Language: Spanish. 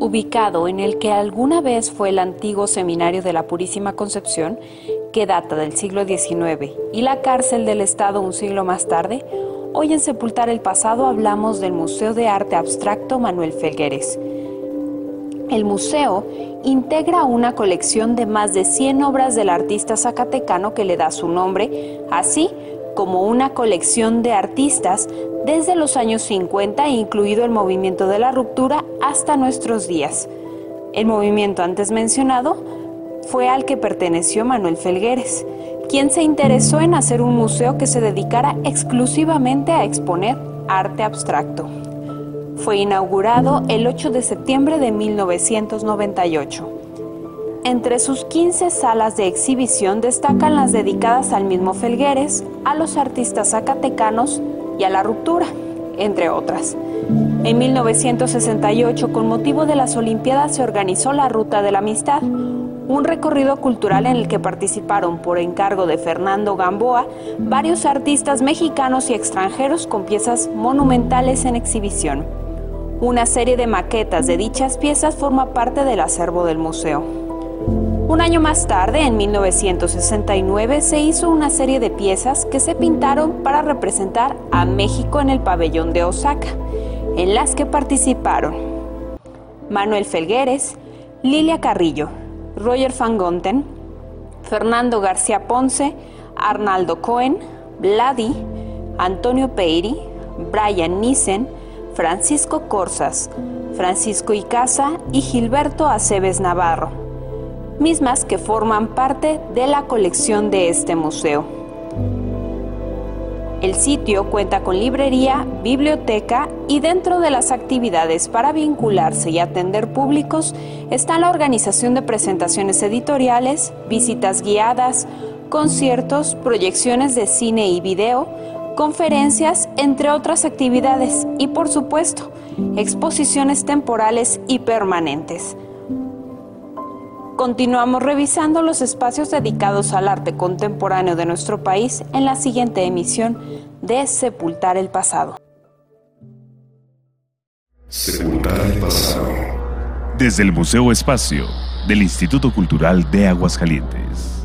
Ubicado en el que alguna vez fue el antiguo seminario de la Purísima Concepción, que data del siglo XIX, y la cárcel del Estado un siglo más tarde, hoy en Sepultar el Pasado hablamos del Museo de Arte Abstracto Manuel Felgueres. El museo integra una colección de más de 100 obras del artista zacatecano que le da su nombre, así como una colección de artistas desde los años 50, incluido el movimiento de la ruptura, hasta nuestros días. El movimiento antes mencionado fue al que perteneció Manuel Felgueres, quien se interesó en hacer un museo que se dedicara exclusivamente a exponer arte abstracto. Fue inaugurado el 8 de septiembre de 1998. Entre sus 15 salas de exhibición destacan las dedicadas al mismo Felgueres, a los artistas zacatecanos y a la ruptura, entre otras. En 1968, con motivo de las Olimpiadas, se organizó la Ruta de la Amistad, un recorrido cultural en el que participaron por encargo de Fernando Gamboa varios artistas mexicanos y extranjeros con piezas monumentales en exhibición. Una serie de maquetas de dichas piezas forma parte del acervo del museo. Un año más tarde, en 1969, se hizo una serie de piezas que se pintaron para representar a México en el pabellón de Osaka, en las que participaron Manuel Felgueres, Lilia Carrillo, Roger Van Gonten, Fernando García Ponce, Arnaldo Cohen, Vladi, Antonio Peiri, Brian Nissen, Francisco Corsas, Francisco Icaza y Gilberto Aceves Navarro mismas que forman parte de la colección de este museo. El sitio cuenta con librería, biblioteca y dentro de las actividades para vincularse y atender públicos está la organización de presentaciones editoriales, visitas guiadas, conciertos, proyecciones de cine y video, conferencias, entre otras actividades y por supuesto, exposiciones temporales y permanentes. Continuamos revisando los espacios dedicados al arte contemporáneo de nuestro país en la siguiente emisión de Sepultar el Pasado. Sepultar el Pasado. Desde el Museo Espacio del Instituto Cultural de Aguascalientes.